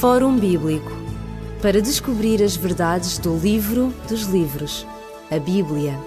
Fórum Bíblico para descobrir as verdades do livro dos livros, a Bíblia.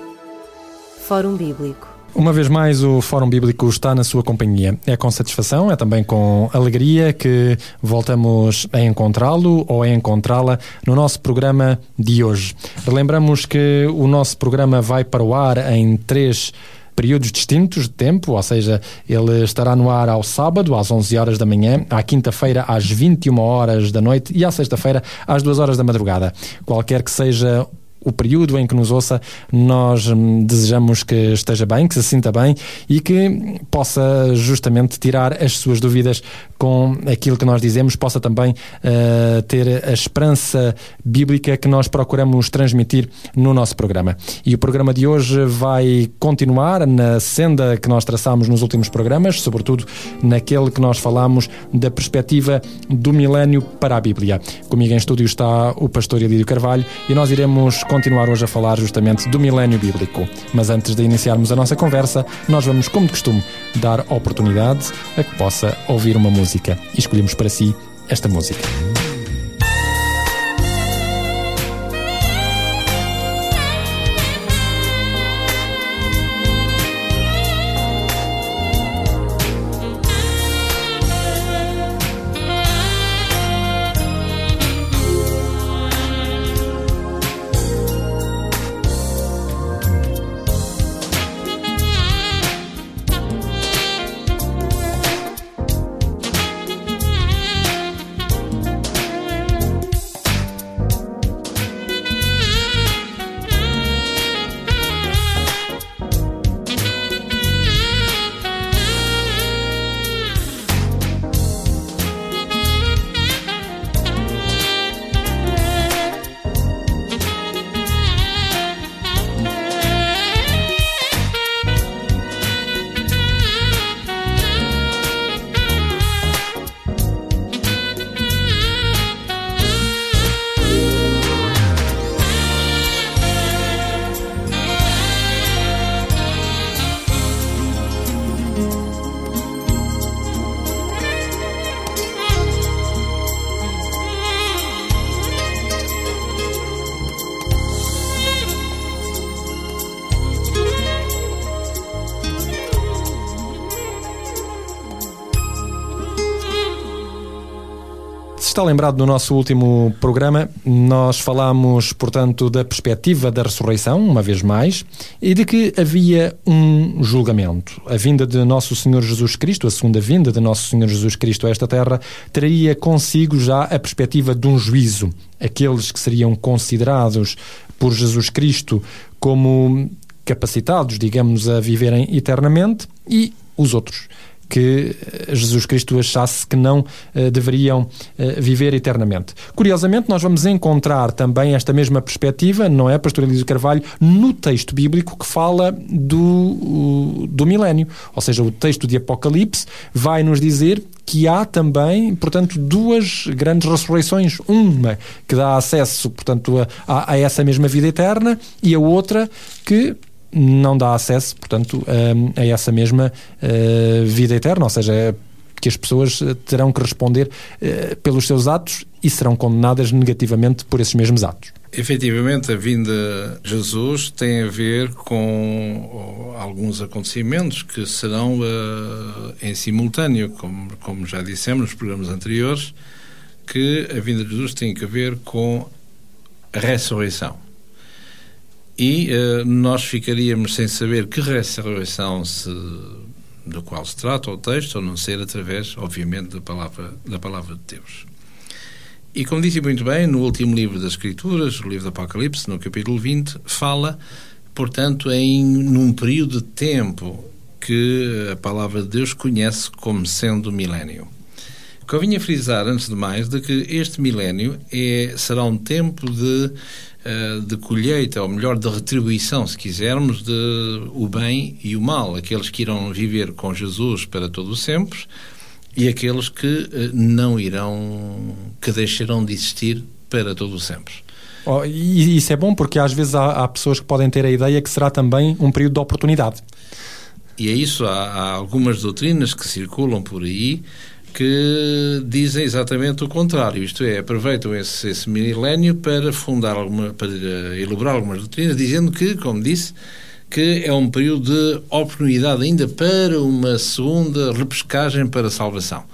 Fórum Bíblico. Uma vez mais, o Fórum Bíblico está na sua companhia. É com satisfação, é também com alegria que voltamos a encontrá-lo ou a encontrá-la no nosso programa de hoje. Lembramos que o nosso programa vai para o ar em três períodos distintos de tempo, ou seja, ele estará no ar ao sábado às 11 horas da manhã, à quinta-feira às 21 horas da noite e à sexta-feira às 2 horas da madrugada. Qualquer que seja o período em que nos ouça, nós hum, desejamos que esteja bem, que se sinta bem e que possa justamente tirar as suas dúvidas com aquilo que nós dizemos, possa também uh, ter a esperança bíblica que nós procuramos transmitir no nosso programa. E o programa de hoje vai continuar na senda que nós traçámos nos últimos programas, sobretudo naquele que nós falamos da perspectiva do milénio para a Bíblia. Comigo em estúdio está o pastor Elídio Carvalho e nós iremos continuar hoje a falar justamente do milénio bíblico. Mas antes de iniciarmos a nossa conversa, nós vamos, como de costume, dar oportunidade a que possa ouvir uma música. E escolhemos para si esta música. Está lembrado no nosso último programa, nós falámos, portanto, da perspectiva da ressurreição, uma vez mais, e de que havia um julgamento. A vinda de Nosso Senhor Jesus Cristo, a segunda vinda de Nosso Senhor Jesus Cristo a esta terra, traria consigo já a perspectiva de um juízo. Aqueles que seriam considerados por Jesus Cristo como capacitados, digamos, a viverem eternamente e os outros que eh, Jesus Cristo achasse que não uh, deveriam uh, viver eternamente. Curiosamente, nós vamos encontrar também esta mesma perspectiva, não é, Pastor Elísio Carvalho, no texto bíblico que fala do, do milénio. Ou seja, o texto de Apocalipse vai nos dizer que há também, portanto, duas grandes ressurreições. Uma que dá acesso, portanto, a, a, a essa mesma vida eterna e a outra que não dá acesso, portanto, a, a essa mesma uh, vida eterna, ou seja, que as pessoas terão que responder uh, pelos seus atos e serão condenadas negativamente por esses mesmos atos. Efetivamente, a vinda de Jesus tem a ver com alguns acontecimentos que serão uh, em simultâneo, como, como já dissemos nos programas anteriores, que a vinda de Jesus tem a ver com a ressurreição. E uh, nós ficaríamos sem saber que ressurreição se, do qual se trata o texto, a não ser através, obviamente, da palavra, da palavra de Deus. E como disse muito bem, no último livro das Escrituras, o livro do Apocalipse, no capítulo 20, fala, portanto, em num período de tempo que a palavra de Deus conhece como sendo o milénio. Convinha frisar, antes de mais, de que este milénio é, será um tempo de eh, de colheita, ou melhor, de retribuição, se quisermos, de o bem e o mal. Aqueles que irão viver com Jesus para todo o sempre e aqueles que eh, não irão, que deixarão de existir para todo o sempre. Oh, e isso é bom porque às vezes há, há, pessoas que podem ter a ideia que será também um período de oportunidade. E é isso, há, há algumas doutrinas que circulam por aí que dizem exatamente o contrário, isto é, aproveitam esse, esse milénio para fundar alguma, para elaborar algumas doutrinas, dizendo que, como disse, que é um período de oportunidade ainda para uma segunda repescagem para a salvação.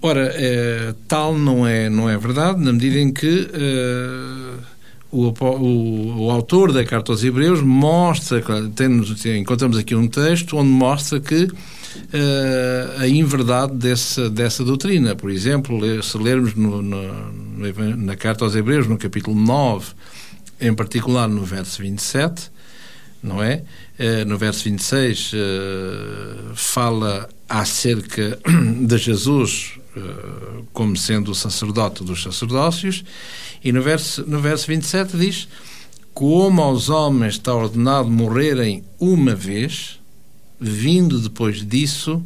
Ora, eh, tal não é, não é verdade, na medida em que eh, o, o, o, autor da Carta aos Hebreus mostra, temos, encontramos aqui um texto onde mostra que uh, a inverdade dessa, dessa doutrina. Por exemplo, se lermos no, no, na Carta aos Hebreus, no capítulo 9, em particular no verso 27, não é? Uh, no verso 26 uh, eh, fala acerca de Jesus como sendo o sacerdote dos sacerdócios e no verso, no verso 27 diz como aos homens está ordenado morrerem uma vez vindo depois disso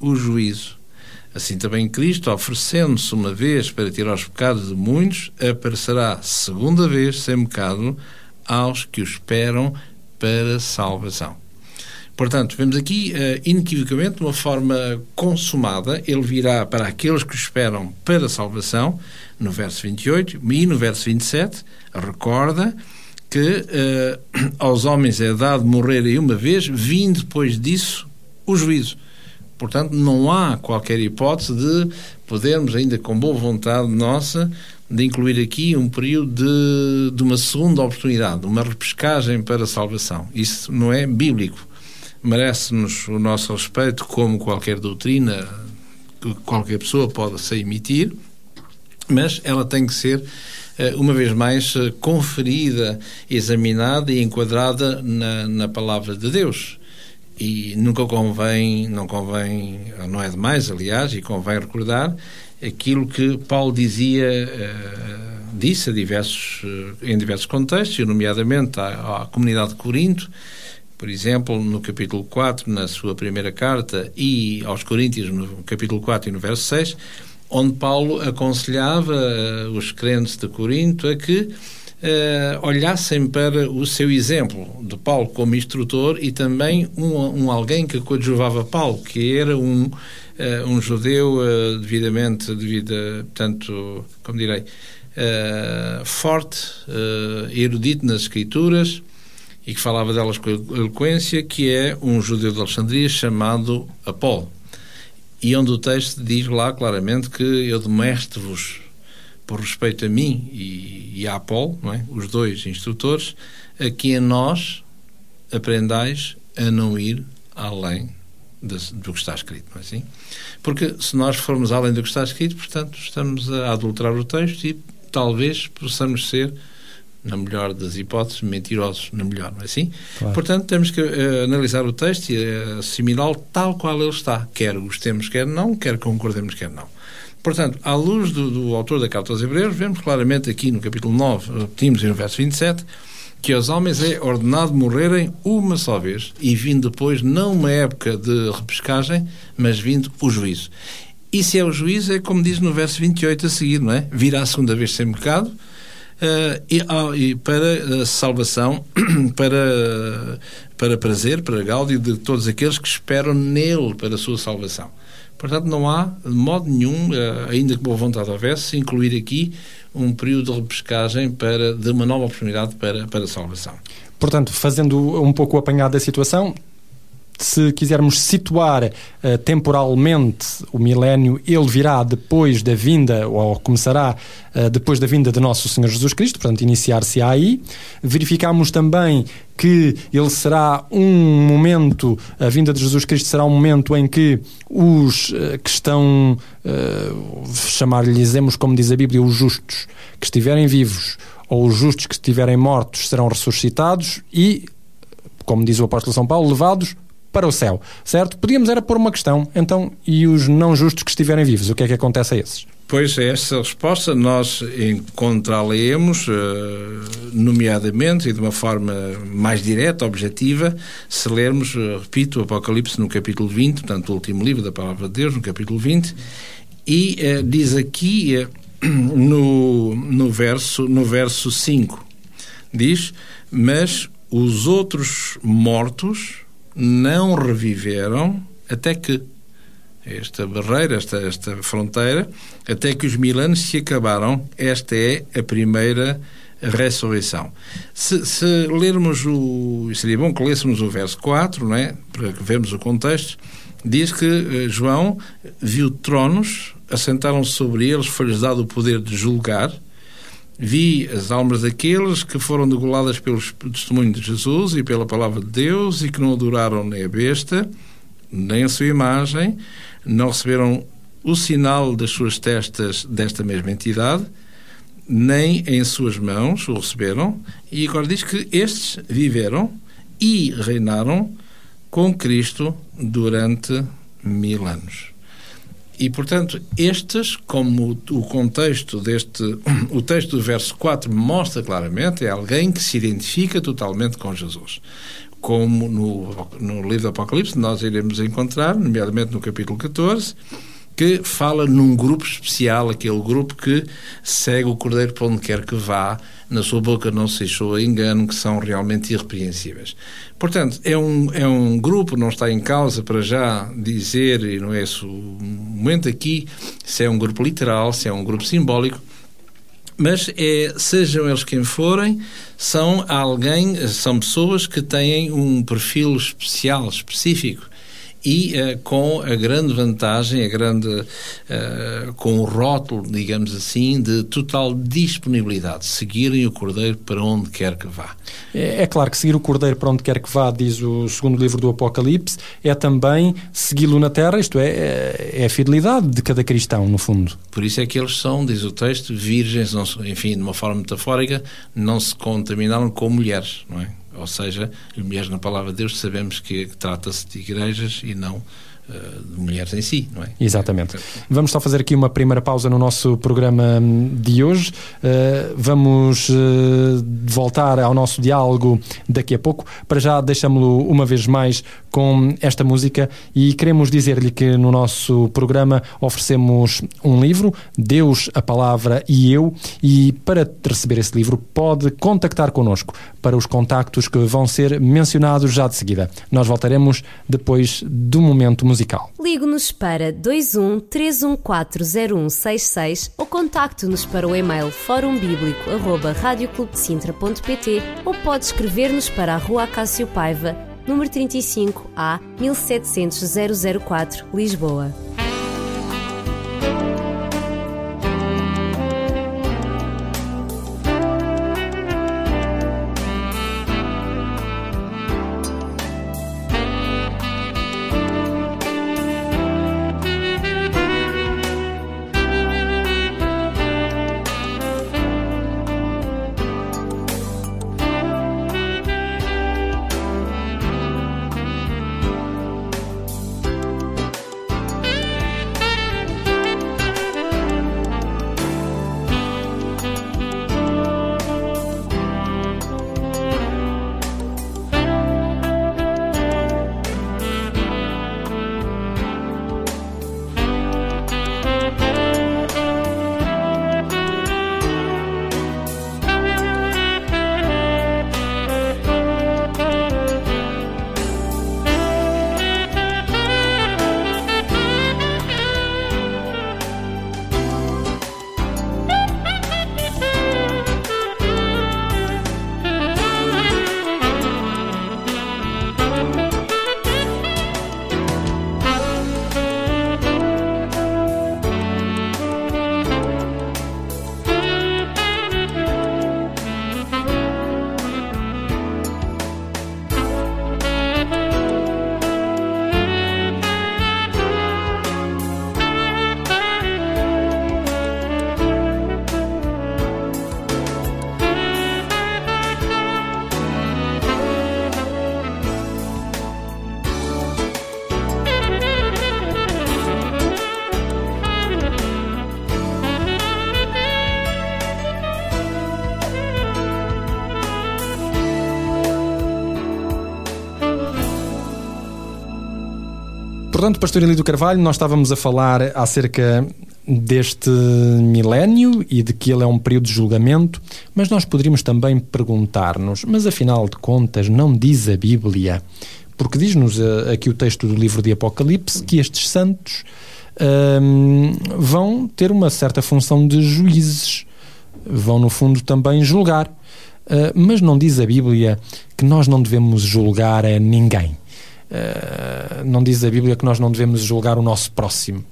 o juízo. Assim também Cristo, oferecendo-se uma vez para tirar os pecados de muitos, aparecerá segunda vez sem pecado aos que o esperam para salvação. Portanto, vemos aqui, uh, inequivocamente, de uma forma consumada, ele virá para aqueles que esperam para salvação, no verso 28, e no verso 27, recorda que uh, aos homens é dado morrerem uma vez, vindo depois disso o juízo. Portanto, não há qualquer hipótese de podermos, ainda com boa vontade nossa, de incluir aqui um período de, de uma segunda oportunidade, uma repescagem para a salvação. Isso não é bíblico. Merece-nos o nosso respeito, como qualquer doutrina que qualquer pessoa possa emitir, mas ela tem que ser uma vez mais, eh, conferida, examinada e enquadrada na, na palavra de Deus. E nunca convém, não convém, não é demais, aliás, e convém recordar aquilo que Paulo dizia, uh, disse diversos, em diversos contextos, nomeadamente à, à, comunidade de Corinto, por exemplo, no capítulo 4, na sua primeira carta, e aos Coríntios, no capítulo 4 e no verso 6, onde Paulo aconselhava uh, os crentes de Corinto a que uh, olhassem para o seu exemplo de Paulo como instrutor e também um, um alguém que coadjuvava Paulo, que era um, uh, um judeu devidamente, devida, portanto, como direi, forte, erudito nas escrituras e que falava delas com eloquência, que é um judeu de Alexandria chamado Apolo e onde o texto diz lá claramente que eu demonstro-vos, por respeito a mim e, e a Apolo, é? os dois instrutores, a que a nós aprendais a não ir além de, do que está escrito, não é assim? Porque se nós formos além do que está escrito, portanto, estamos a adulterar o texto e talvez possamos ser na melhor das hipóteses, mentirosos na melhor, não é assim? Claro. Portanto, temos que uh, analisar o texto e uh, assimilá-lo tal qual ele está, quer gostemos, quer não, quer concordemos, quer não. Portanto, à luz do, do autor da Carta aos Hebreus, vemos claramente aqui no capítulo 9, repetimos no verso 27, que aos homens é ordenado morrerem uma só vez e vindo depois não uma época de repescagem, mas vindo o juízo. E se é o juízo, é como diz no verso 28 a seguir, não é? Virá a segunda vez sem pecado, e, uh, e, para a salvação, para, para prazer, para gáudio de todos aqueles que esperam nele para a sua salvação. Portanto, não há, de modo nenhum, uh, ainda que boa vontade houvesse, incluir aqui um período de repescagem para, de uma nova oportunidade para, para a salvação. Portanto, fazendo um pouco o apanhado da situação, se quisermos situar uh, temporalmente o milénio, ele virá depois da vinda, ou começará uh, depois da vinda de nosso Senhor Jesus Cristo, portanto, iniciar-se aí. Verificamos também que ele será um momento, a vinda de Jesus Cristo será um momento em que os uh, que estão, chamar-lhes, como diz a Bíblia, os justos, que estiverem vivos, ou os justos que estiverem mortos, serão ressuscitados e como diz o apóstolo São Paulo, levados para o céu, certo? Podíamos era pôr uma questão, então, e os não justos que estiverem vivos, o que é que acontece a esses? Pois, essa resposta nós encontrá-la-emos, eh, nomeadamente e de uma forma mais direta, objetiva, se lermos, eh, repito, o Apocalipse no capítulo 20, portanto, o último livro da Palavra de Deus, no capítulo 20, e eh, diz aqui no, no, verso, no verso 5, diz, mas os outros mortos não reviveram até que. esta barreira, esta, esta fronteira, até que os mil anos se acabaram. Esta é a primeira ressurreição. Se, se, lermos o. Seria bom que lêssemos o verso 4, não é? para vermos o contexto. Diz que eh, João viu tronos, assentaram-se sobre eles, foi-lhes dado o poder de julgar. Vi as almas daqueles que foram degoladas pelo testemunho de Jesus e pela palavra de Deus e que não adoraram nem a besta, nem a sua imagem, não receberam o sinal das suas testas desta mesma entidade nem em suas mãos o receberam, e agora diz que estes viveram e reinaram com Cristo durante mil anos. E, portanto, estes, como o contexto deste, o texto do verso 4 mostra claramente, é alguém que se identifica totalmente com Jesus. Como no, no livro do Apocalipse nós iremos encontrar, nomeadamente no capítulo 14, que fala num grupo especial, aquele grupo que segue o Cordeiro para onde quer que vá, na sua boca não se deixou engano, que são realmente irrepreensíveis. Portanto, é um, é um grupo, não está em causa para já dizer, e não é esse o momento aqui, se é um grupo literal, se é um grupo simbólico, mas é, sejam eles quem forem, são alguém, são pessoas que têm um perfil especial, específico e uh, com a grande vantagem, a grande, uh, com o rótulo, digamos assim, de total disponibilidade, seguirem o Cordeiro para onde quer que vá. É, é, claro que seguir o Cordeiro para onde quer que vá, diz o segundo livro do Apocalipse, é também segui-lo na terra, isto é, é, é a fidelidade de cada cristão, no fundo. Por isso é que eles são, diz o texto, virgens, não, enfim, de uma forma metafórica, não se contaminaram com mulheres, não é? Ou seja, mulheres na palavra de Deus sabemos que trata-se de igrejas e não eh, de mulheres em si, não é? Exatamente. Vamos só fazer aqui uma primeira pausa no nosso programa hum, de hoje. Uh, vamos uh, voltar ao nosso diálogo daqui a pouco. Para já, deixamos-lo uma vez mais com esta música e queremos dizer-lhe que no nosso programa oferecemos um livro, Deus, a Palavra e Eu, e para receber esse livro pode contactar connosco para os contactos que vão ser mencionados já de seguida. Nós voltaremos depois do momento musical. Ligue-nos para 21 3140166 ou contacte-nos para o e-mail forumbíblico.radioclubdecintra.pt ou pode escrever-nos para a Rua Acácio Paiva, número 35 A 1700 004, Lisboa. Portanto, Pastor Elídio Carvalho, nós estávamos a falar acerca deste milénio e de que ele é um período de julgamento, mas nós poderíamos também perguntar-nos, mas afinal de contas, não diz a Bíblia porque diz-nos uh, aqui o texto do livro de Apocalipse que estes santos uh, vão ter uma certa função de juízes, vão no fundo também julgar. Uh, mas não diz a Bíblia que nós não devemos julgar a ninguém. Uh, não diz a Bíblia que nós não devemos julgar o nosso próximo.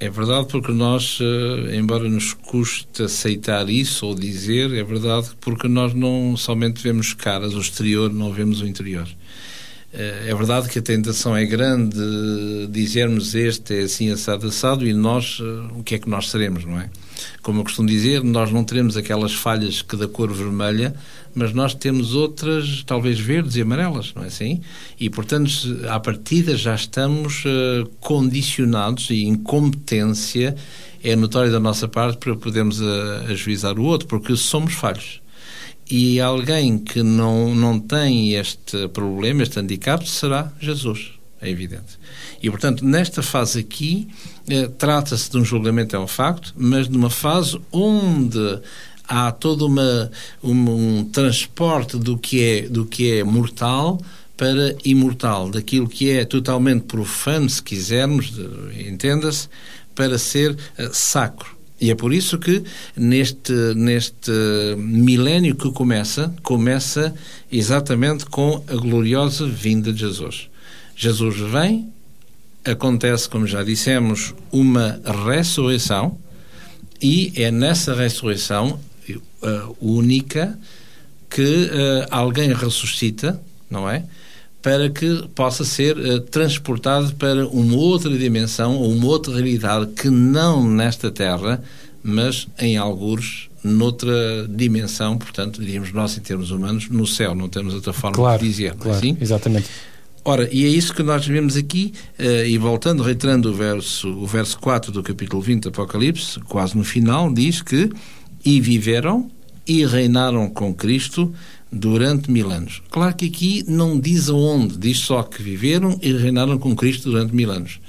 É verdade, porque nós, eh, embora nos custe aceitar isso ou dizer, é verdade porque nós não somente vemos caras, o exterior, não vemos o interior. Eh, é verdade que a tentação é grande dizermos este é assim assado assado e nós, eh, o que é que nós seremos, não é? Como eu costumo dizer, nós não teremos aquelas falhas que da cor vermelha, mas nós temos outras, talvez verdes e amarelas, não é assim? E, portanto, à partida já estamos uh, condicionados e incompetência é notória da nossa parte para podermos uh, ajuizar o outro, porque somos falhos. E alguém que não, não tem este problema, este handicap, será Jesus, é evidente. E, portanto, nesta fase aqui, eh, trata-se de um julgamento, é um facto, mas de uma fase onde há todo uma, um, um transporte do que, é, do que é mortal para imortal, daquilo que é totalmente profano, se quisermos, entenda-se, para ser uh, sacro. E é por isso que neste, neste milénio que começa, começa exatamente com a gloriosa vinda de Jesus. Jesus vem, acontece, como já dissemos, uma ressurreição, e é nessa ressurreição uh, única que uh, alguém ressuscita, não é? Para que possa ser uh, transportado para uma outra dimensão ou uma outra realidade que não nesta Terra, mas em algures noutra dimensão, portanto, diríamos nós em termos humanos, no céu, não temos outra forma claro, de dizer. É claro, assim? Exatamente. Ora, e é isso que nós vemos aqui, uh, e voltando, reiterando o verso, o verso 4 do capítulo 20 do Apocalipse, quase no final, diz que e viveram e reinaram com Cristo durante mil anos. Claro que aqui não diz aonde, diz só que viveram e reinaram com Cristo durante mil anos.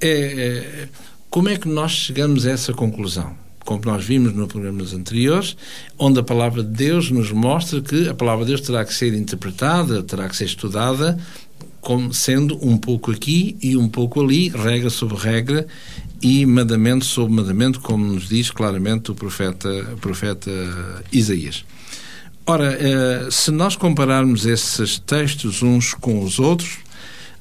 É, é, como é que nós chegamos a essa conclusão? Como nós vimos nos programas anteriores, onde a palavra de Deus nos mostra que a palavra de Deus terá que ser interpretada, terá que ser estudada, como sendo um pouco aqui e um pouco ali, regra sobre regra, e mandamento sobre mandamento, como nos diz claramente o profeta, o profeta Isaías. Ora, eh, se nós compararmos esses textos uns com os outros,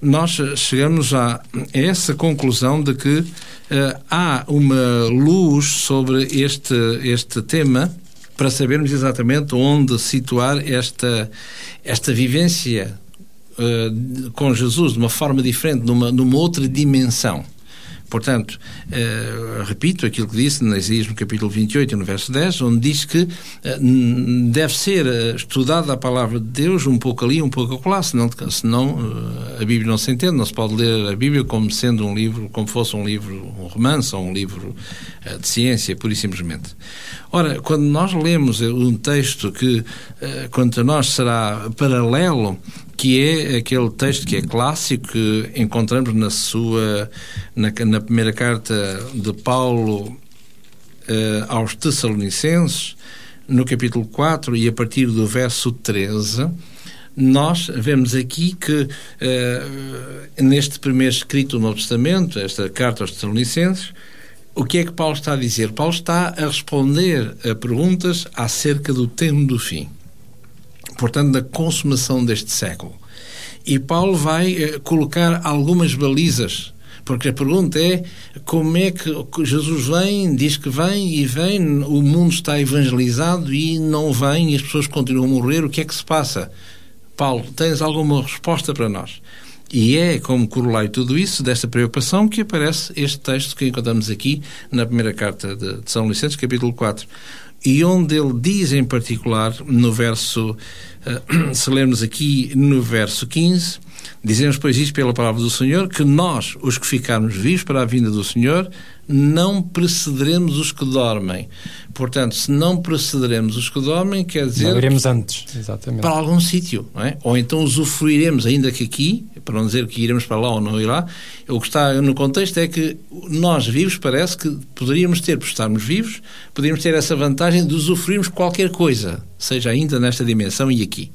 nós chegamos a essa conclusão de que eh, há uma luz sobre este, este tema para sabermos exatamente onde situar esta, esta vivência com Jesus de uma forma diferente, numa, numa outra dimensão. Portanto, uh, repito aquilo que disse no Isaías no capítulo 28 e no verso 10, onde diz que uh, deve ser uh, estudada a palavra de Deus um pouco ali, um pouco acolá, senão, senão a Bíblia não se entende, não se pode ler a Bíblia como sendo um livro, como fosse um livro, um romance ou um livro de ciência, pura e simplesmente. Ora, quando nós lemos um texto que, quanto a nós, será paralelo que é aquele texto que é clássico que encontramos na sua na, na primeira carta de Paulo uh, aos Tessalonicenses, no capítulo 4 e a partir do verso 13, nós vemos aqui que uh, neste primeiro escrito no Novo Testamento, esta carta aos Tessalonicenses, o que é que Paulo está a dizer? Paulo está a responder a perguntas acerca do tempo do fim portanto, da consumação deste século. E Paulo vai eh, colocar algumas balizas, porque a pergunta é como é que Jesus vem, diz que vem e vem, o mundo está evangelizado e não vem e as pessoas continuam a morrer, o que é que se passa? Paulo, tens alguma resposta para nós? E é como corolário tudo isso, desta preocupação, que aparece este texto que encontramos aqui na primeira carta de São Licenço, capítulo 4 e onde ele diz em particular, no verso, uh, se lermos aqui no verso 15, dizemos, pois, isto pela palavra do Senhor, que nós, os que ficarmos vivos para a vinda do Senhor, não precederemos os que dormem. Portanto, se não precederemos os que dormem, quer dizer. Não iremos antes, exatamente. Para algum sítio, não é? Ou então usufruiremos, ainda que aqui, para não dizer que iremos para lá ou não ir lá, o que está no contexto é que nós vivos parece que poderíamos ter, por estarmos vivos, poderíamos ter essa vantagem de usufruirmos qualquer coisa, seja ainda nesta dimensão e aqui.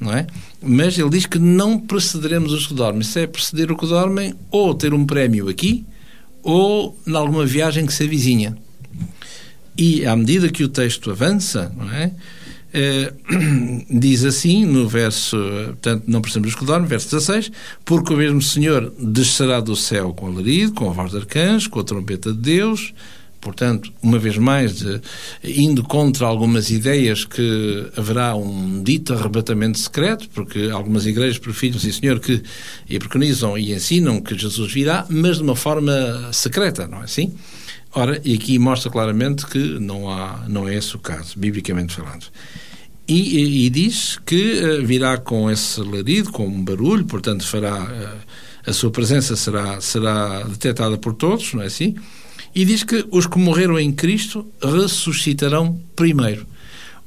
Não é? Mas ele diz que não precederemos os que dormem. Se é preceder o que dormem, ou ter um prémio aqui, ou em alguma viagem que se avizinha. E à medida que o texto avança, não é? Eh, diz assim no verso, portanto, não precisamos que dorme, verso 16, porque o mesmo Senhor descerá do céu com alarido, com a voz de arcanjo, com a trombeta de Deus, portanto, uma vez mais, de, indo contra algumas ideias que haverá um dito arrebatamento secreto, porque algumas igrejas preferem, sim senhor, que e preconizam e ensinam que Jesus virá, mas de uma forma secreta, não é assim? Ora, e aqui mostra claramente que não, há, não é esse o caso, biblicamente falando. E, e, e diz que uh, virá com esse larido, com um barulho, portanto fará uh, a sua presença será será detectada por todos, não é assim? E diz que os que morreram em Cristo ressuscitarão primeiro.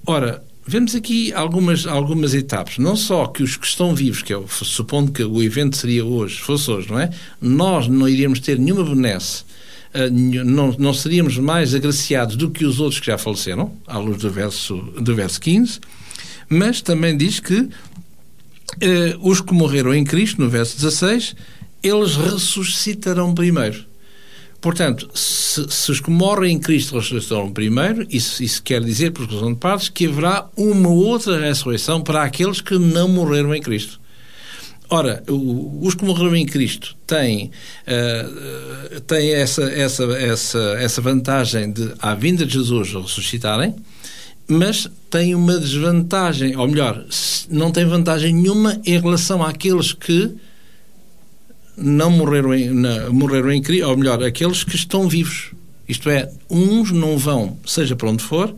Ora, vemos aqui algumas algumas etapas, não só que os que estão vivos, que eu supondo que o evento seria hoje, fosse hoje, não é? Nós não iríamos ter nenhuma benesse eh, não, não seríamos mais agraciados do que os outros que já faleceram, à luz do verso, do verso 15, mas também diz que eh, os que morreram em Cristo, no verso 16, eles ressuscitarão primeiro. Portanto, se, se, os que morrem em Cristo ressuscitarão primeiro, isso, isso quer dizer, por exclusão de partes, que haverá uma outra ressurreição para aqueles que não morreram em Cristo. Ora, os que morreram em Cristo têm, uh, têm essa, essa, essa, essa vantagem de, à vinda de Jesus, ressuscitarem, mas têm uma desvantagem, ou melhor, não têm vantagem nenhuma em relação àqueles que não morreram em, não, morreram em Cristo, ou melhor, aqueles que estão vivos. Isto é, uns não vão, seja para onde for,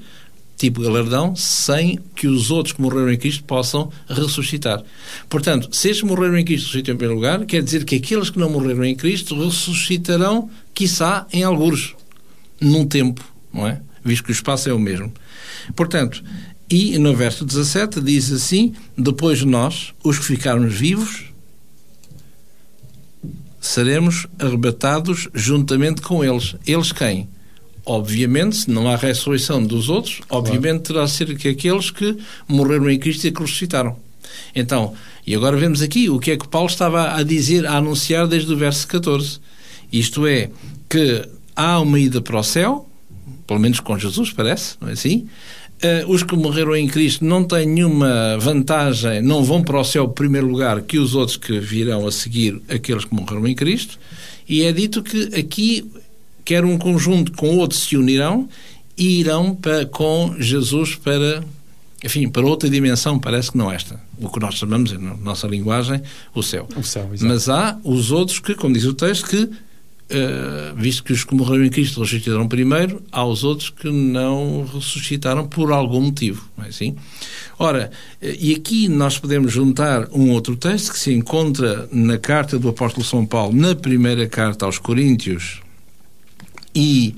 tipo galardão sem que os outros que morreram em Cristo possam ressuscitar. Portanto, se estes morreram em Cristo ressuscitam em primeiro lugar, quer dizer que aqueles que não morreram em Cristo ressuscitarão, quiçá, em alguns, num tempo, não é? Visto que o espaço é o mesmo. Portanto, e no verso 17 diz assim: Depois nós, os que ficarmos vivos, seremos arrebatados juntamente com eles. Eles quem? obviamente, se não há ressurreição dos outros, obviamente terá de ser que aqueles que morreram em Cristo e que ressuscitaram. Então, e agora vemos aqui o que é que Paulo estava a dizer, a anunciar desde o verso 14. Isto é, que há uma ida para o céu, pelo menos com Jesus, parece, não é assim? Uh, os que morreram em Cristo não têm nenhuma vantagem, não vão para o céu em primeiro lugar que os outros que virão a seguir aqueles que morreram em Cristo. E é dito que aqui quer um conjunto com outros se unirão e irão para, com Jesus para, enfim, para outra dimensão, parece que não esta. O que nós chamamos, na nossa linguagem, o céu. O céu Mas há os outros que, como diz o texto, que Uh, visto que os que morreram em Cristo ressuscitaram primeiro, há os outros que não ressuscitaram por algum motivo. Não é assim? Ora, uh, e aqui nós podemos juntar um outro texto que se encontra na carta do apóstolo São Paulo, na primeira carta aos Coríntios, e,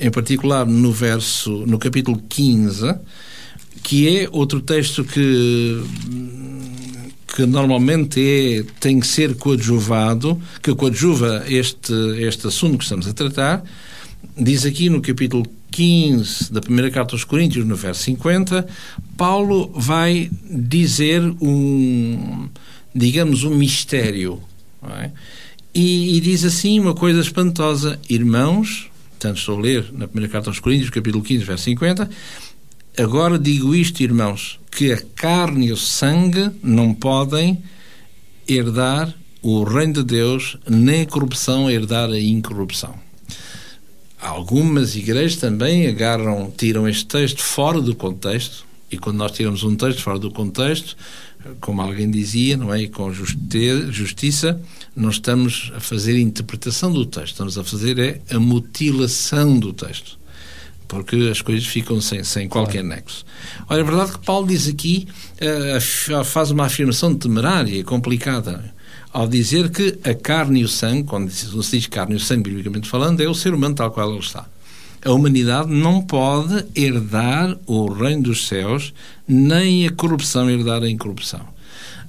em particular, no verso, no capítulo 15, que é outro texto que que normalmente é, tem que ser coadjuvado, que coadjuva este, este assunto que estamos a tratar, diz aqui no capítulo 15 da primeira carta aos Coríntios, no verso 50, Paulo vai dizer um, digamos, um mistério. É? E, e, diz assim uma coisa espantosa: Irmãos, portanto estou a ler na primeira carta aos Coríntios, capítulo 15, verso 50. Agora digo isto, irmãos, que a carne e o sangue não podem herdar o reino de Deus, nem a corrupção herdar a incorrupção. Algumas igrejas também agarram, tiram este texto fora do contexto, e quando nós tiramos um texto fora do contexto, como alguém dizia, não é? E com justiça, não estamos a fazer interpretação do texto, estamos a fazer é a mutilação do texto. Porque as coisas ficam sem, sem qualquer claro. nexo. Olha, é verdade que Paulo diz aqui, uh, faz uma afirmação temerária e complicada, ao dizer que a carne e o sangue, quando se diz carne e o sangue, biblicamente falando, é o ser humano tal qual ele está. A humanidade não pode herdar o reino dos céus, nem a corrupção herdar a incorrupção.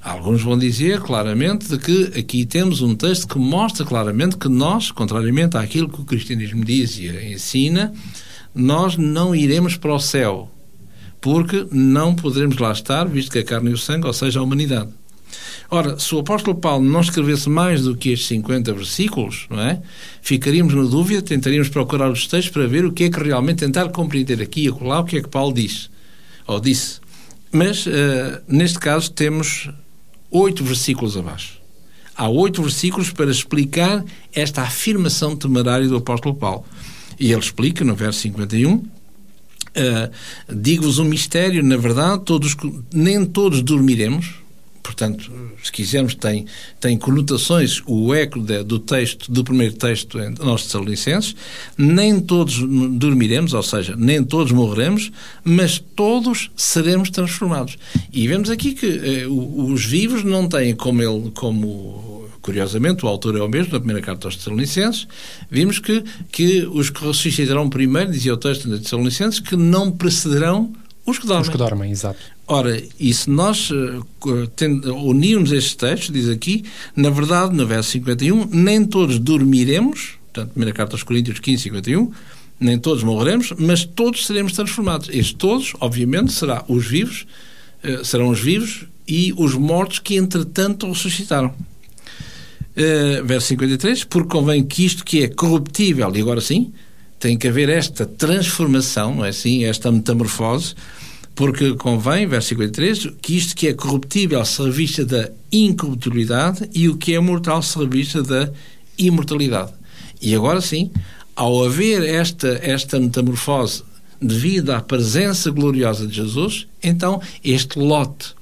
Alguns vão dizer claramente de que aqui temos um texto que mostra claramente que nós, contrariamente àquilo que o cristianismo diz e ensina, nós não iremos para o céu. porque não poderemos lá estar, visto que a carne e o sangue, ou seja, a humanidade. Ora, se o apóstolo Paulo não escrevesse mais do que estes 50 versículos, não é? Ficaríamos na dúvida, tentaríamos procurar os textos para ver o que é que realmente tentar compreender aqui e acolá o que é que Paulo diz, ou disse. Mas, uh, neste caso, temos oito versículos abaixo. Há oito versículos para explicar esta afirmação temerária do apóstolo Paulo. E ele explica no verso 51, Uh, Digo-vos um mistério, na verdade, todos, nem todos dormiremos, portanto, se quisermos, tem, tem conotações, o eco de, do texto, do primeiro texto em nossos nem todos dormiremos, ou seja, nem todos morreremos, mas todos seremos transformados. E vemos aqui que eh, os vivos não têm como ele, como curiosamente, o autor é o mesmo, na primeira carta aos Tessalonicenses, vimos que, que os que ressuscitarão primeiro, dizia o texto de Tessalonicenses, que não precederão os que dormem. Os que dormem, exato. Ora, e se nós uh, unirmos estes textos, diz aqui, na verdade, no verso 51, nem todos dormiremos, portanto, primeira carta aos Coríntios 15, 51, nem todos morreremos, mas todos seremos transformados. Estes todos, obviamente, será os vivos, uh, serão os vivos e os mortos que, entretanto, ressuscitaram. Uh, verso 53, porque convém que isto que é corruptível, e agora sim, tem que haver esta transformação, não é assim, esta metamorfose, porque convém, verso 53, que isto que é corruptível se revista da incorruptibilidade e o que é mortal se revista da imortalidade. E agora sim, ao haver esta, esta metamorfose devido à presença gloriosa de Jesus, então este lote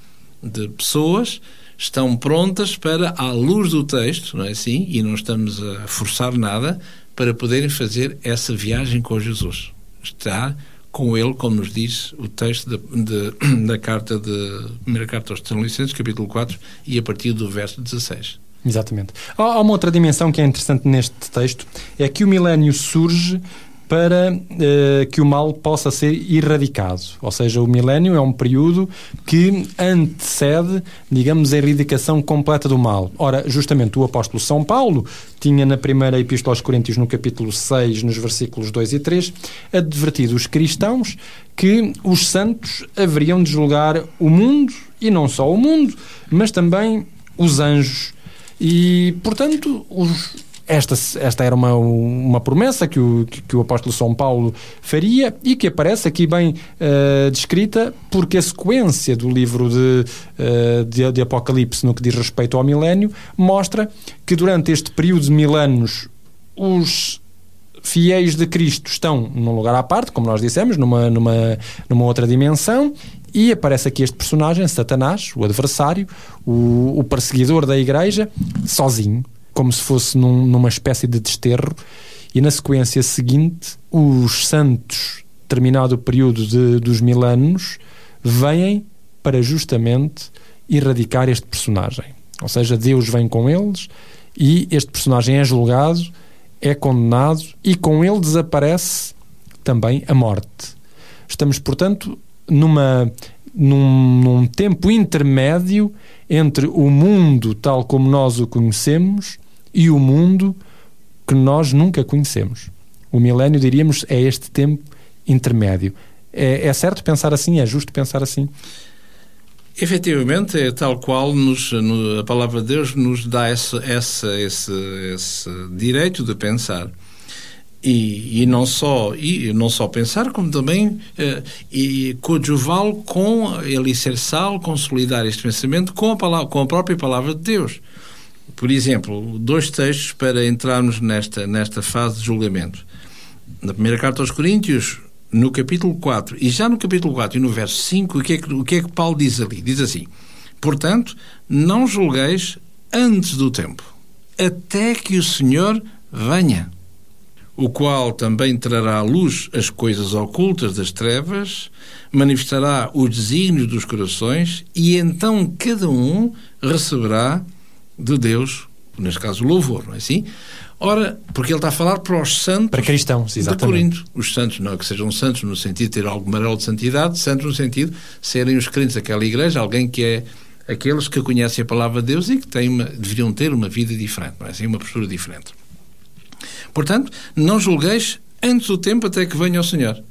de pessoas estão prontas para, à luz do texto, não é assim? E não estamos a forçar nada, para poderem fazer essa viagem com Jesus. Está com ele, como nos diz o texto de, de, da carta de primeira carta aos Tessalonicenses, capítulo 4, e a partir do verso 16. Exatamente. Há uma outra dimensão que é interessante neste texto, é que o milénio surge para uh, que o mal possa ser erradicado. Ou seja, o milénio é um período que antecede, digamos, a erradicação completa do mal. Ora, justamente o apóstolo São Paulo tinha na primeira epístola aos Coríntios, no capítulo 6, nos versículos 2 e 3, advertido os cristãos que os santos haveriam de julgar o mundo, e não só o mundo, mas também os anjos. E, portanto, os, esta, esta era uma, uma promessa que o, que o apóstolo São Paulo faria e que aparece aqui bem uh, descrita, porque a sequência do livro de, uh, de, de, Apocalipse, no que diz respeito ao milénio, mostra que durante este período de mil anos os fiéis de Cristo estão num lugar à parte, como nós dissemos, numa, numa, numa outra dimensão, e aparece aqui este personagem, Satanás, o adversário, o, o perseguidor da igreja, sozinho como se fosse num, numa espécie de desterro, e na sequência seguinte, os santos, terminado o período de, dos mil anos, vêm para justamente erradicar este personagem. Ou seja, Deus vem com eles e este personagem é julgado, é condenado e com ele desaparece também a morte. Estamos, portanto, numa, num, num tempo intermédio entre o mundo tal como nós o conhecemos e o mundo que nós nunca conhecemos. O milénio, diríamos, é este tempo intermédio. É, é certo pensar assim? É justo pensar assim? Efetivamente, é tal qual nos, no, a palavra de Deus nos dá esse, esse, esse, esse direito de pensar. E, e, não só e não só pensar como também eh, e coadjuvá-lo com alicerçá-lo, consolidar este pensamento com a, palavra, com a própria palavra de Deus por exemplo, dois textos para entrarmos nesta, nesta fase de julgamento. Na primeira carta aos Coríntios, no capítulo 4, e já no capítulo 4 e no verso 5, o que é que, o que, é que Paulo diz ali? Diz assim: Portanto, não julgueis antes do tempo, até que o Senhor venha, o qual também trará à luz as coisas ocultas das trevas, manifestará os desígnios dos corações, e então cada um receberá de Deus, neste caso o louvor, não é assim? Ora, porque ele está a falar para os santos para cristãos, exatamente. de Corinto. Os santos, não é que sejam santos no sentido de ter algum marelo de santidade, santos no sentido de serem os crentes daquela igreja, alguém que é aqueles que conhecem a palavra de Deus e que têm uma, deveriam ter uma vida diferente, não é assim? Uma postura diferente. Portanto, não julgueis antes do tempo até que venha o Senhor.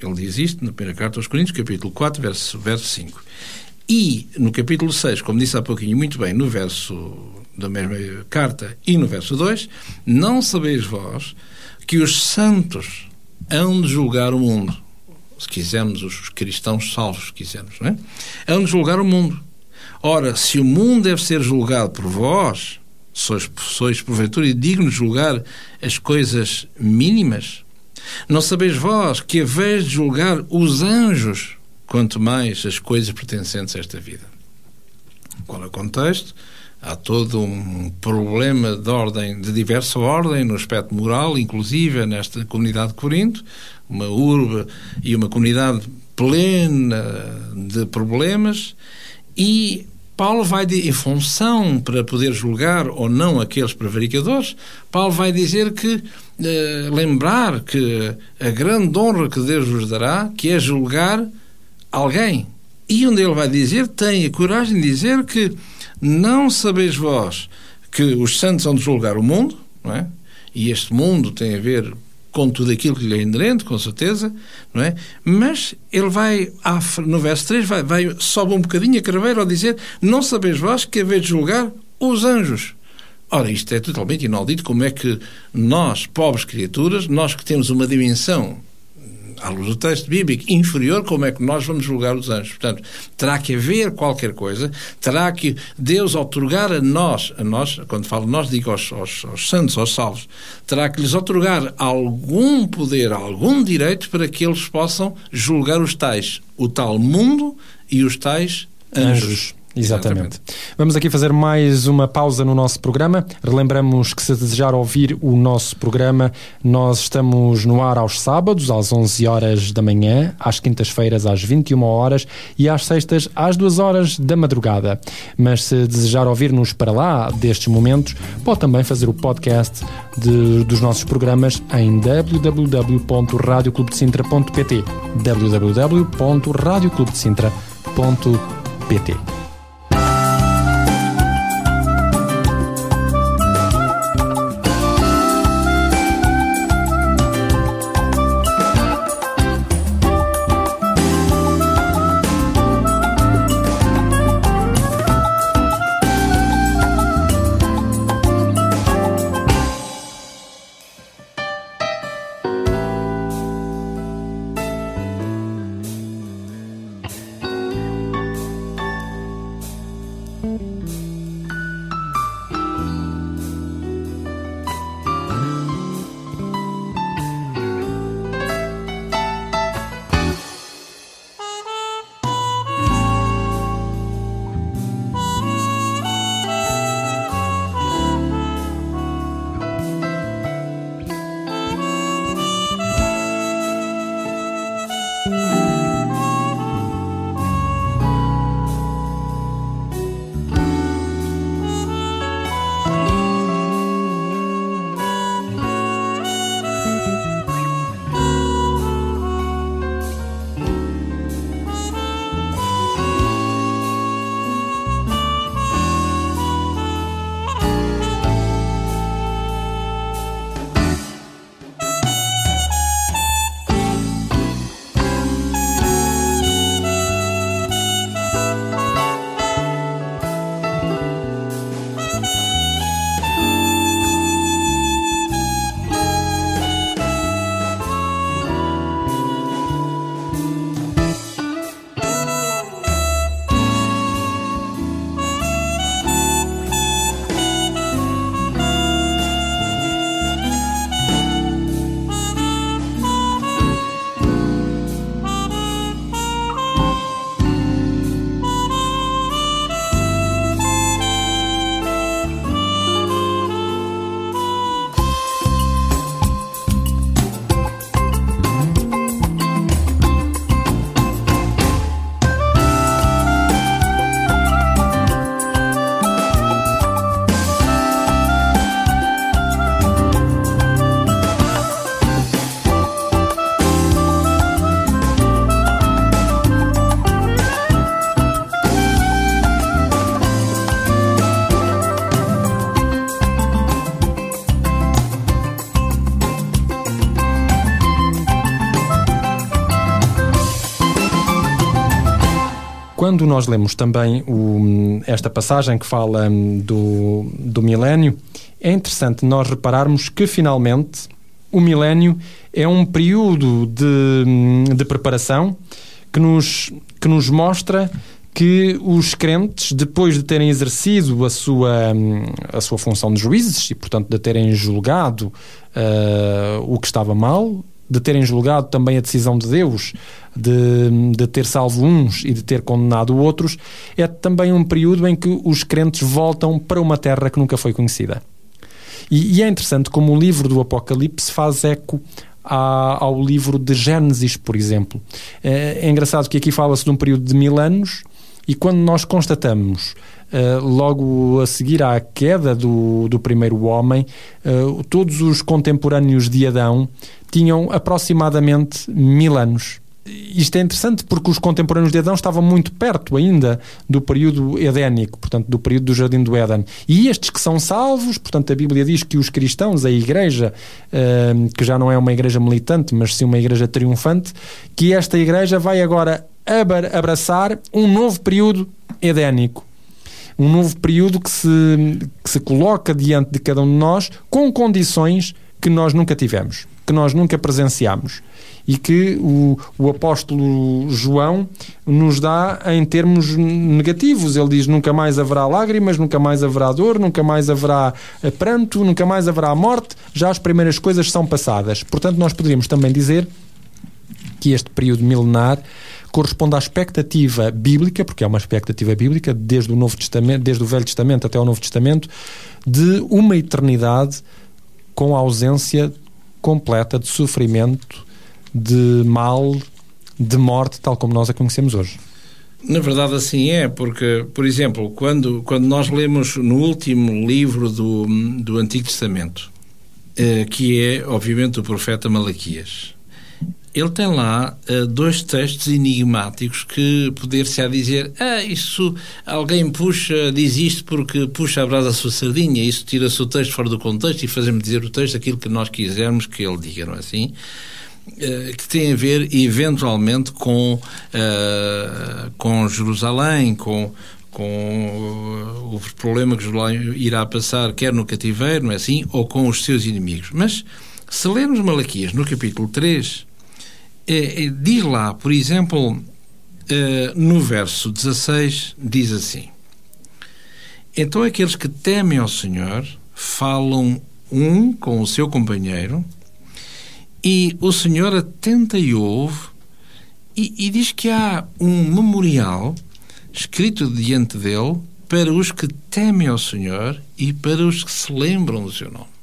Ele diz isto na primeira carta aos Coríntios, capítulo 4, verso, verso 5. E no capítulo 6, como disse há pouquinho muito bem, no verso da mesma carta e no verso 2, não sabeis vós que os santos hão de julgar o mundo. Se quisermos, os cristãos salvos, se quisermos, não é? Hão de julgar o mundo. Ora, se o mundo deve ser julgado por vós, sois, sois porventura dignos de julgar as coisas mínimas? Não sabeis vós que, a vez de julgar os anjos, quanto mais as coisas pertencentes a esta vida? Qual é o contexto? Há todo um problema de ordem, de diversa ordem, no aspecto moral, inclusive nesta comunidade de Corinto, uma urbe e uma comunidade plena de problemas, e Paulo vai, em função para poder julgar ou não aqueles prevaricadores, Paulo vai dizer que, eh, lembrar que a grande honra que Deus vos dará, que é julgar alguém. E onde ele vai dizer, tenha coragem de dizer que não sabeis vós que os santos vão julgar o mundo, não é? E este mundo tem a ver com tudo aquilo que lhe é inerente, com certeza, não é? Mas ele vai, no verso 3, vai, vai sobe um bocadinho a craveira ao dizer: Não sabeis vós que haveis de julgar os anjos. Ora, isto é totalmente inaudito. Como é que nós, pobres criaturas, nós que temos uma dimensão à luz do texto bíblico, inferior, como é que nós vamos julgar os anjos? Portanto, terá que haver qualquer coisa, terá que Deus otorgar a nós, a nós, quando falo nós, digo aos, aos, aos santos, aos salvos, terá que lhes otorgar algum poder, algum direito para que eles possam julgar os tais, o tal mundo e os tais anjos. anjos. Exatamente. Exatamente. Vamos aqui fazer mais uma pausa no nosso programa. Relembramos que se desejar ouvir o nosso programa, nós estamos no ar aos sábados, às 11 horas da manhã, às quintas-feiras, às 21 horas e às sextas, às 2 horas da madrugada. Mas se desejar ouvir-nos para lá destes momentos, pode também fazer o podcast de, dos nossos programas em www.radioclubdecintra.pt www.radioclubdecintra.pt quando nós lemos também o, esta passagem que fala hum, do, do milénio, é interessante nós repararmos que finalmente o milénio é um período de, hum, de preparação que nos, que nos mostra que os crentes, depois de terem exercido a sua, hum, a sua função de juízes e, portanto, de terem julgado uh, o que estava mal, de terem julgado também a decisão de Deus de, de ter salvo uns e de ter condenado outros, é também um período em que os crentes voltam para uma terra que nunca foi conhecida. E, e é interessante como o livro do Apocalipse faz eco ao livro de Gênesis, por exemplo. É, é engraçado que aqui fala-se de um período de mil anos e quando nós constatamos Uh, logo a seguir à queda do, do primeiro homem, uh, todos os contemporâneos de Adão tinham aproximadamente mil anos. Isto é interessante porque os contemporâneos de Adão estavam muito perto ainda do período edénico, portanto, do período do Jardim do Éden. E estes que são salvos, portanto, a Bíblia diz que os cristãos, a igreja, uh, que já não é uma igreja militante, mas sim uma igreja triunfante, que esta igreja vai agora abraçar um novo período edénico. Um novo período que se, que se coloca diante de cada um de nós com condições que nós nunca tivemos, que nós nunca presenciamos e que o, o apóstolo João nos dá em termos negativos. Ele diz: nunca mais haverá lágrimas, nunca mais haverá dor, nunca mais haverá pranto, nunca mais haverá morte, já as primeiras coisas são passadas. Portanto, nós poderíamos também dizer que este período milenar corresponde à expectativa bíblica, porque é uma expectativa bíblica, desde o Novo Testamento, desde o Velho Testamento até o Novo Testamento, de uma eternidade com a ausência completa de sofrimento, de mal, de morte, tal como nós a conhecemos hoje. Na verdade, assim é, porque, por exemplo, quando, quando nós lemos no último livro do, do Antigo Testamento, eh, que é, obviamente, o profeta Malaquias, ele tem lá uh, dois textos enigmáticos que poder-se a dizer ah, isso, alguém puxa, diz isto porque puxa a brasa a sua sardinha, isso tira-se o texto fora do contexto e fazemos dizer o texto aquilo que nós quisermos que ele diga, não é assim? Eh, que tem a ver eventualmente com, uh, com Jerusalém, com, com o problema que Jerusalém irá passar, quer no cativeiro, não é assim, ou com os seus inimigos. Mas se lermos Malaquias no capítulo 3, é, é, diz lá, por exemplo, no verso 16, diz assim: Então aqueles que temem ao Senhor falam um com o seu companheiro e o Senhor atenta e ouve e, e diz que há um memorial escrito diante dele para os que temem ao Senhor e para os que se lembram do seu nome.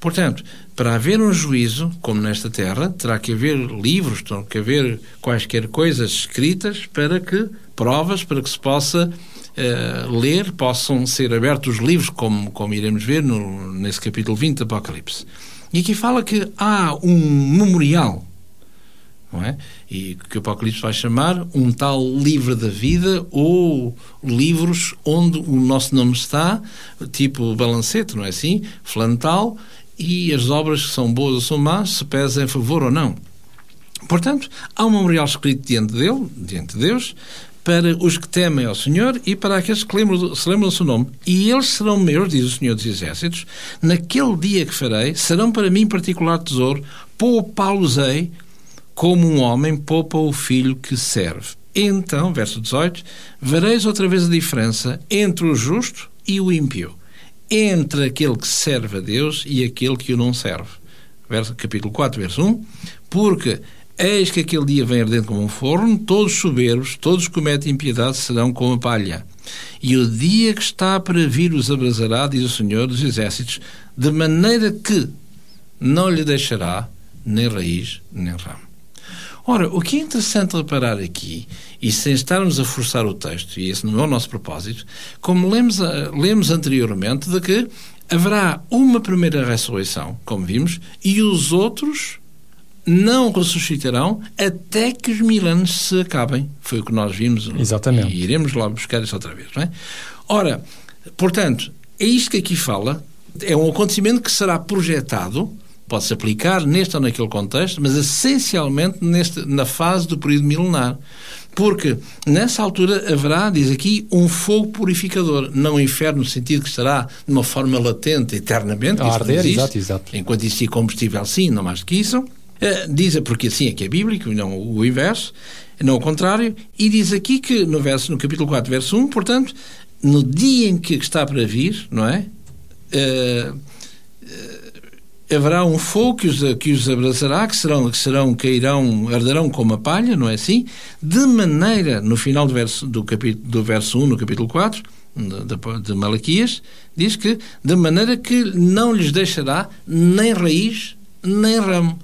Portanto, para haver um juízo, como nesta terra, terá que haver livros, terá que haver quaisquer coisas escritas para que, provas, para que se possa uh, ler, possam ser abertos os livros, como, como iremos ver no, nesse capítulo 20 do Apocalipse. E aqui fala que há um memorial, não é? E que o Apocalipse vai chamar um tal livro da vida ou livros onde o nosso nome está, tipo balancete, não é assim? Flantal, e as obras que são boas ou são más se pesam em favor ou não. Portanto, há um memorial escrito diante dele, diante de Deus, para os que temem ao Senhor e para aqueles que lembram, se lembram do seu nome. E eles serão meus, diz o Senhor dos Exércitos, naquele dia que farei, serão para mim particular tesouro, poupá-los-ei como um homem poupa o filho que serve. Então, verso 18, vereis outra vez a diferença entre o justo e o ímpio, entre aquele que serve a Deus e aquele que o não serve. Verso, capítulo 4, verso 1, porque Eis que aquele dia vem ardendo como um forno, todos soberbos, todos cometem impiedade serão como a palha. E o dia que está para vir os abrasará, diz o Senhor dos Exércitos, de maneira que não lhe deixará nem raiz nem ramo. Ora, o que é interessante reparar aqui, e sem estarmos a forçar o texto, e esse não é o nosso propósito, como lemos, lemos anteriormente, de que haverá uma primeira ressurreição, como vimos, e os outros não ressuscitarão até que os mil anos se acabem. Foi o que nós vimos. Exatamente. E iremos lá buscar isso outra vez. Não é? Ora, portanto, é isto que aqui fala. É um acontecimento que será projetado, pode-se aplicar neste ou naquele contexto, mas essencialmente neste, na fase do período milenar. Porque nessa altura haverá, diz aqui, um fogo purificador. Não o inferno no sentido que estará de uma forma latente eternamente. A arder, exato, exato. Enquanto existir combustível, sim, não mais do que isso. Uh, diz, porque assim é que é bíblico, não o inverso, não o contrário. E diz aqui que no, verso, no capítulo 4, verso 1, portanto, no dia em que está para vir, não é? Uh, haverá um fogo que os, que os abraçará, que serão, que serão, cairão, arderão como a palha, não é assim? De maneira, no final do verso, do, capítulo, do verso 1, no capítulo 4, de, de Malaquias, diz que de maneira que não lhes deixará nem raiz, nem ramo.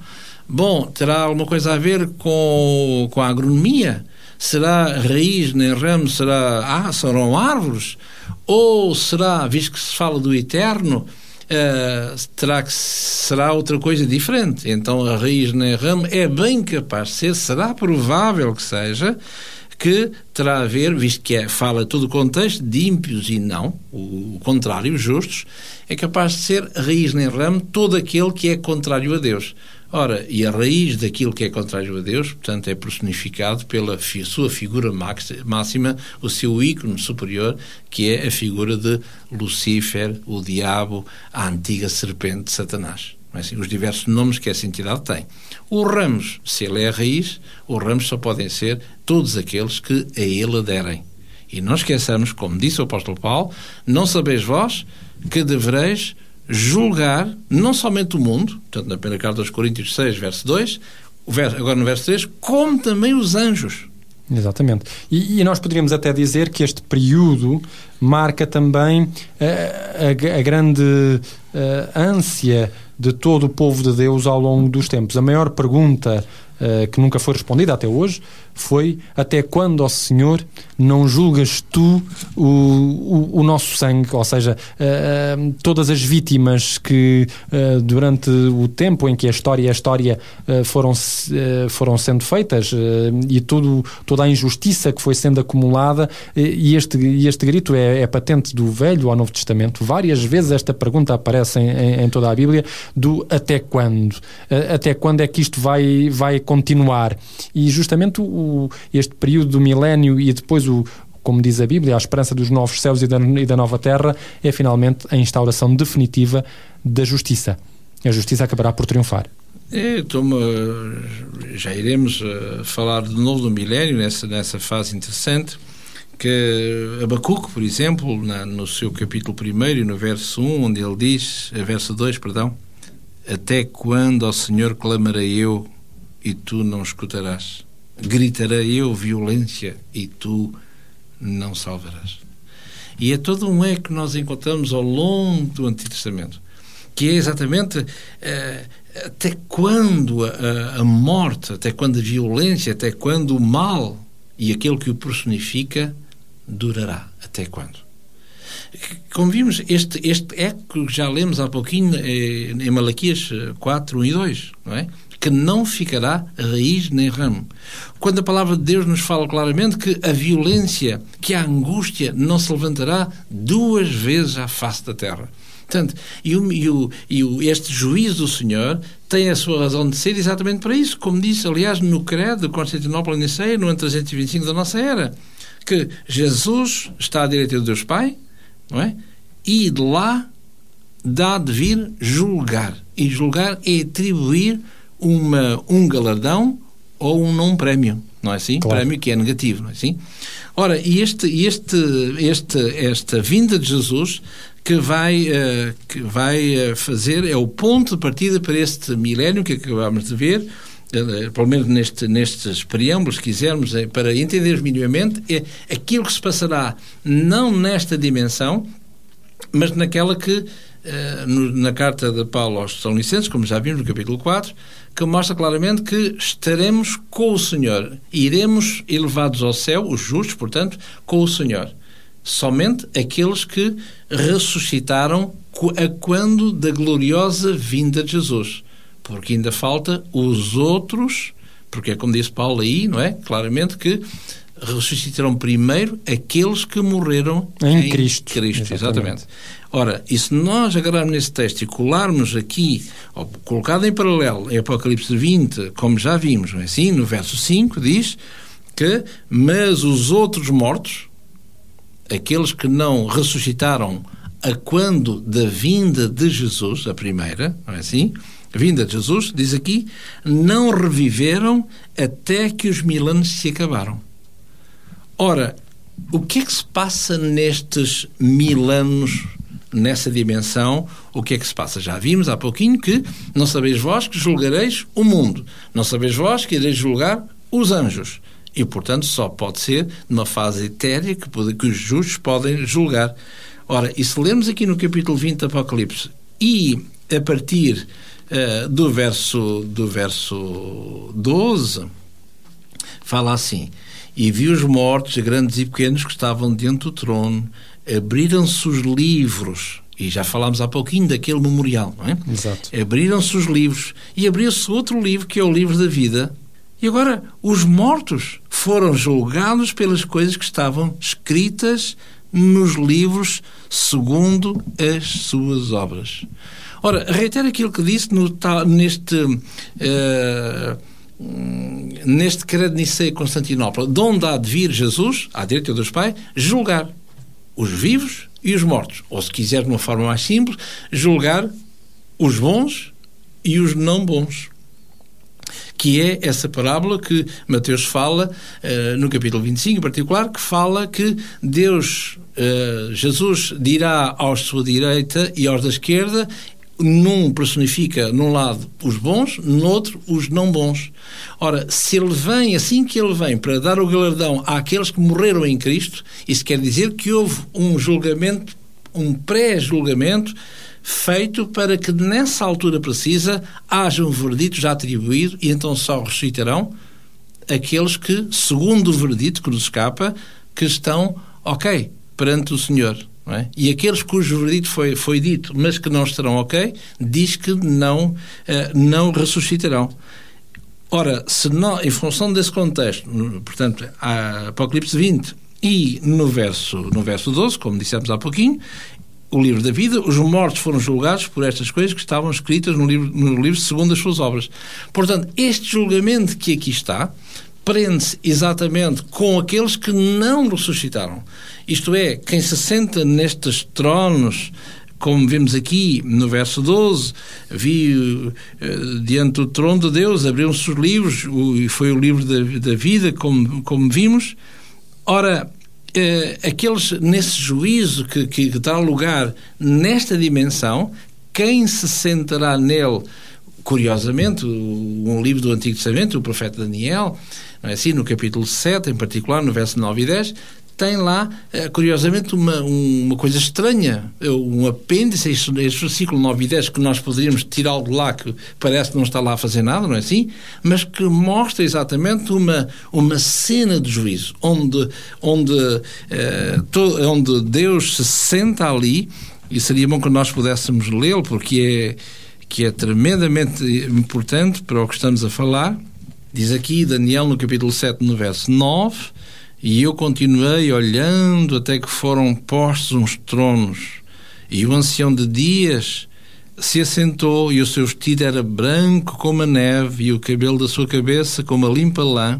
Bom, terá alguma coisa a ver com, com a agronomia? Será raiz nem ramo? Será, ah, serão árvores? Ou será, visto que se fala do eterno, Uh, terá que será outra coisa diferente. Então a raiz nem ramo é bem capaz de ser, será provável que seja, que terá a ver, visto que é, fala todo o contexto de ímpios e não, o, o contrário, justos, é capaz de ser raiz nem ramo todo aquele que é contrário a Deus. Ora, e a raiz daquilo que é contrário a Deus, portanto, é personificado pela fi sua figura máxima, o seu ícone superior, que é a figura de Lucifer, o diabo, a antiga serpente Satanás. É assim, os diversos nomes que essa entidade tem. Os ramos, se ele é a raiz, os ramos só podem ser todos aqueles que a ele aderem. E não esqueçamos, como disse o apóstolo Paulo, não sabeis vós que devereis julgar não somente o mundo, portanto, na primeira carta aos Coríntios 6, verso 2, agora no verso 3, como também os anjos. Exatamente. E, e, nós poderíamos até dizer que este período marca também uh, a, a, grande uh, ânsia de todo o povo de Deus ao longo dos tempos. A maior pergunta uh, que nunca foi respondida até hoje foi até quando, ó Senhor, não julgas tu o, o, o nosso sangue, ou seja, uh, todas as vítimas que uh, durante o tempo em que a história a história uh, foram, foram sendo feitas e tudo, toda a injustiça que foi sendo acumulada, e este, este grito é, é, patente do Velho ao Novo Testamento. Várias vezes esta pergunta aparece em, em, em toda a Bíblia do até quando? até quando é que isto vai, vai continuar? E justamente o este período do milénio e depois o, como diz a Bíblia, a esperança dos novos céus e da, e da nova terra é finalmente a instauração definitiva da justiça. A justiça acabará por triunfar. É, já iremos uh, falar de novo do milénio, nessa, nessa fase interessante, que Abacuque, por exemplo, na, no seu capítulo 1 no verso 1, onde ele diz, eh, verso 2, perdão, Até quando, ao Senhor, clamarei eu e tu não escutarás? Gritarei eu violência e tu não salvarás. E é todo um eco que nós encontramos ao longo do Antigo Testamento, que é exatamente uh, até quando a, a, morte, até quando a violência, até quando o mal e aquele que o personifica durará. Até quando? Como vimos, este, este eco já lemos há pouquinho eh, em Malaquias 4, 1 e 2, não é? Que não ficará raiz nem ramo. Quando a palavra de Deus nos fala claramente que a violência, que a angústia não se levantará duas vezes à face da terra. Portanto, e, o, e, o, e o, este juízo do Senhor tem a sua razão de ser exatamente para isso, como disse, aliás, no Credo de Constantinopla e Niceia, no ano 325 da nossa era, que Jesus está à direita de Deus Pai, não é? E de lá dá de vir julgar. E julgar é atribuir uma, um galardão ou um não prémio, não é assim? Claro. Prémio que é negativo, não é assim? Ora, e este, este, este, esta vinda de Jesus que vai, uh, que vai uh, fazer, é o ponto de partida para este milénio que acabamos de ver, uh, pelo menos neste, nestes preâmbulos, se quisermos, para entendermos minimamente, é aquilo que se passará não nesta dimensão, mas naquela que, no, na carta de Paulo aos Tessalonicenses, como já vimos no capítulo 4, que mostra claramente que estaremos com o Senhor. Iremos elevados ao céu, os justos, portanto, com o Senhor. Somente aqueles que ressuscitaram a quando da gloriosa vinda de Jesus. Porque ainda falta os outros, porque é como disse Paulo aí, não é? Claramente que ressuscitarão primeiro aqueles que morreram em, em Cristo. Cristo exatamente. exatamente. Ora, e se nós agarrarmos nesse texto e colarmos aqui, ou colocado em paralelo, em Apocalipse 20, como já vimos, não é assim? No verso 5 diz que, mas os outros mortos, aqueles que não ressuscitaram a quando da vinda de Jesus, a primeira, não é assim? A vinda de Jesus, diz aqui, não reviveram até que os mil anos se acabaram. Ora, o que é que se passa nestes mil anos, nessa dimensão? O que é que se passa? Já vimos há pouquinho que não sabeis vós que julgareis o mundo, não sabeis vós que ireis julgar os anjos. E, portanto, só pode ser numa fase etérea que, que os justos podem julgar. Ora, e se lemos aqui no capítulo 20 do Apocalipse e a partir uh, do, verso, do verso 12, fala assim: E vi os mortos, grandes e pequenos, que estavam dentro do trono, abriram-se os livros. E já falámos há pouquinho daquele memorial, não é? Exato. Abriram-se os livros e abriu-se outro livro que é o livro da vida e agora, os mortos foram julgados pelas coisas que estavam escritas nos livros segundo as suas obras. Ora, reitero aquilo que disse no, neste. Uh, neste credo Niceia Constantinopla, de onde há de vir Jesus, à direita dos Pai, julgar os vivos e os mortos. Ou, se quiser, de uma forma mais simples, julgar os bons e os não bons que é essa parábola que Mateus fala uh, no capítulo 25 em particular, que fala que Deus, uh, Jesus dirá aos sua direita e aos da esquerda num personifica num lado os bons, no outro os não bons. Ora, se ele vem, assim que ele vem, para dar o galardão àqueles que morreram em Cristo, isso quer dizer que houve um julgamento, um pré-julgamento feito para que nessa altura precisa haja um verdito já atribuído e então só ressuscitarão aqueles que, segundo o verdito que nos escapa, que estão ok perante o Senhor. É? E aqueles cujo verdito foi, foi dito, mas que não estarão ok, diz que não, eh, não ressuscitarão. Ora, se não, em função desse contexto, portanto, Apocalipse 20 e no verso, no verso 12, como dissemos há pouquinho, o livro da vida, os mortos foram julgados por estas coisas que estavam escritas no livro, no livro segundo as suas obras. Portanto, este julgamento que aqui está prende-se exatamente com aqueles que não ressuscitaram. Isto é, quem se senta nestes tronos como vemos aqui no verso 12, vi uh, diante do trono de Deus, abriram-se os livros, e foi o livro da, da vida, como, como vimos. Ora, eh, aqueles nesse juízo que, que, que dá lugar nesta dimensão, quem se sentará nele curiosamente, um livro do Antigo Testamento, o profeta Daniel, não é assim, no capítulo 7, em particular, no verso 9 e 10, tem lá, eh, curiosamente, uma, uma coisa estranha, eh, um apêndice, este, este versículo 9 e 10, que nós poderíamos tirar de lá, que parece que não está lá a fazer nada, não é assim? Mas que mostra exatamente uma, uma cena de juízo, onde, onde, eh, to, onde Deus se senta ali, e seria bom que nós pudéssemos lê-lo, porque é, que é tremendamente importante para o que estamos a falar. Diz aqui Daniel no capítulo 7, no verso 9 e eu continuei olhando até que foram postos uns tronos, e o ancião de dias se assentou, e o seu vestido era branco como a neve, e o cabelo da sua cabeça como a limpa lã,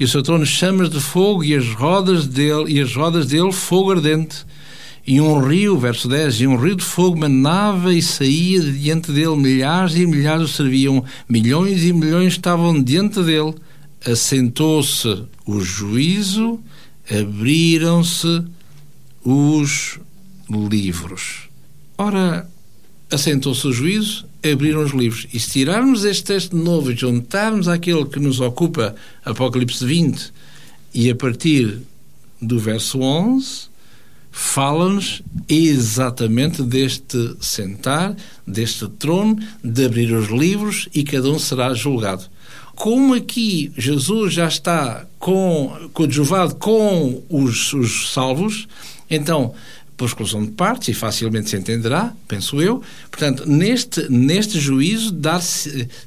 e o seu trono chamas de fogo, e as rodas dele, e as rodas dele fogo ardente. E um rio, verso 10, e um rio de fogo manava e saía de diante dele, milhares e milhares o serviam, milhões e milhões estavam diante dele assentou-se o juízo, abriram-se os livros. Ora, assentou-se o juízo, abriram os livros. E se tirarmos este texto novo e juntarmos aquele que nos ocupa, Apocalipse 20, e a partir do verso 11, fala-nos exatamente deste sentar, deste trono, de abrir os livros e cada um será julgado. Como aqui Jesus já está com, coadjuvado com os, os salvos, então, por exclusão de partes, e facilmente se entenderá, penso eu, portanto, neste, neste juízo, dar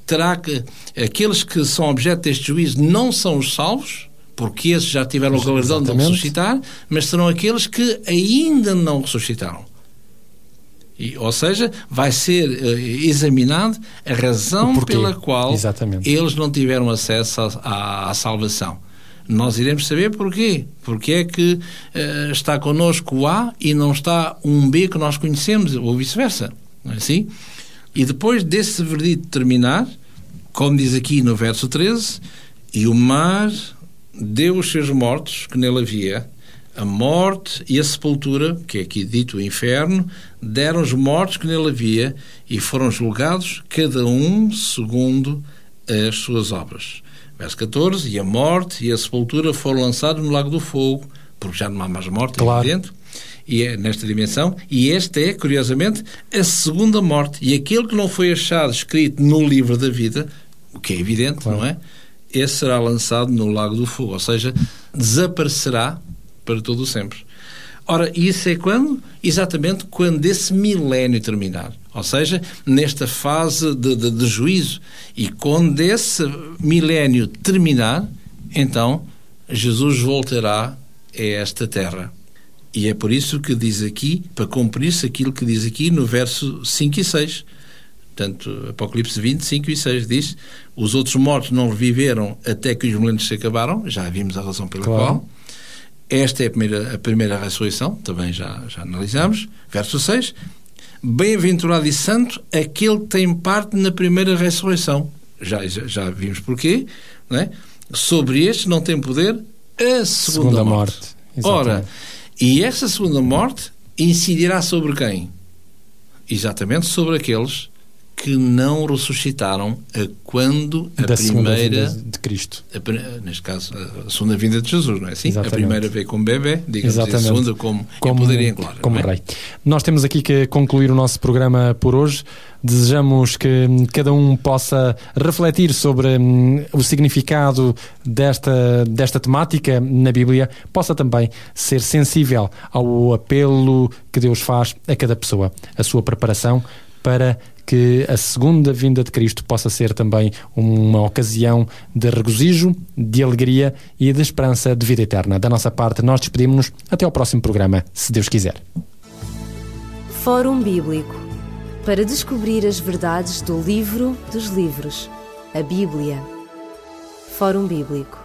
terá que aqueles que são objeto deste juízo não são os salvos, porque esses já tiveram o galardão de ressuscitar, mas serão aqueles que ainda não ressuscitaram. E, ou seja, vai ser uh, examinado a razão pela qual Exatamente. eles não tiveram acesso à, salvação. Nós iremos saber porquê. Porque é que uh, está connosco o A e não está um B que nós conhecemos, ou vice-versa. Não é assim? E depois desse verdito terminar, como diz aqui no verso 13, e o mar deu os seus mortos que nele havia, a morte e a sepultura, que é aqui dito o inferno, deram os mortos que nele havia e foram julgados, cada um segundo as suas obras. Verso 14: E a morte e a sepultura foram lançados no lago do fogo, porque já não há mais morte, claro. é evidente, e é nesta dimensão, e esta é, curiosamente, a segunda morte. E aquele que não foi achado escrito no livro da vida, o que é evidente, claro. não é? Esse será lançado no lago do fogo, ou seja, desaparecerá para todo o sempre. Ora, isso é quando? Exatamente quando esse milénio terminar. Ou seja, nesta fase de, de, de juízo. E quando esse milénio terminar, então Jesus voltará a esta terra. E é por isso que diz aqui, para cumprir-se aquilo que diz aqui no verso 5 e 6. Portanto, Apocalipse 20, 5 e 6 diz: Os outros mortos não reviveram até que os milênios se acabaram, já vimos a razão pela claro. qual. Esta é a primeira, a primeira ressurreição, também já, já analisamos. Verso 6. Bem-aventurado e santo aquele que tem parte na primeira ressurreição. Já, já, já vimos porquê. Não é? Sobre este não tem poder a segunda, segunda morte. morte. Ora, e essa segunda morte incidirá sobre quem? Exatamente sobre aqueles que não ressuscitaram a quando a da primeira de Cristo. A, neste caso, a segunda vinda de Jesus, não é assim? Exatamente. A primeira veio como bebê, digamos, e a segunda como, como poder em glória. Como é? rei. Nós temos aqui que concluir o nosso programa por hoje. Desejamos que cada um possa refletir sobre hum, o significado desta, desta temática na Bíblia, possa também ser sensível ao apelo que Deus faz a cada pessoa, a sua preparação para que a segunda vinda de Cristo possa ser também uma ocasião de regozijo, de alegria e de esperança de vida eterna. Da nossa parte, nós despedimos-nos até ao próximo programa, se Deus quiser. Fórum Bíblico para descobrir as verdades do livro dos livros, a Bíblia. Fórum Bíblico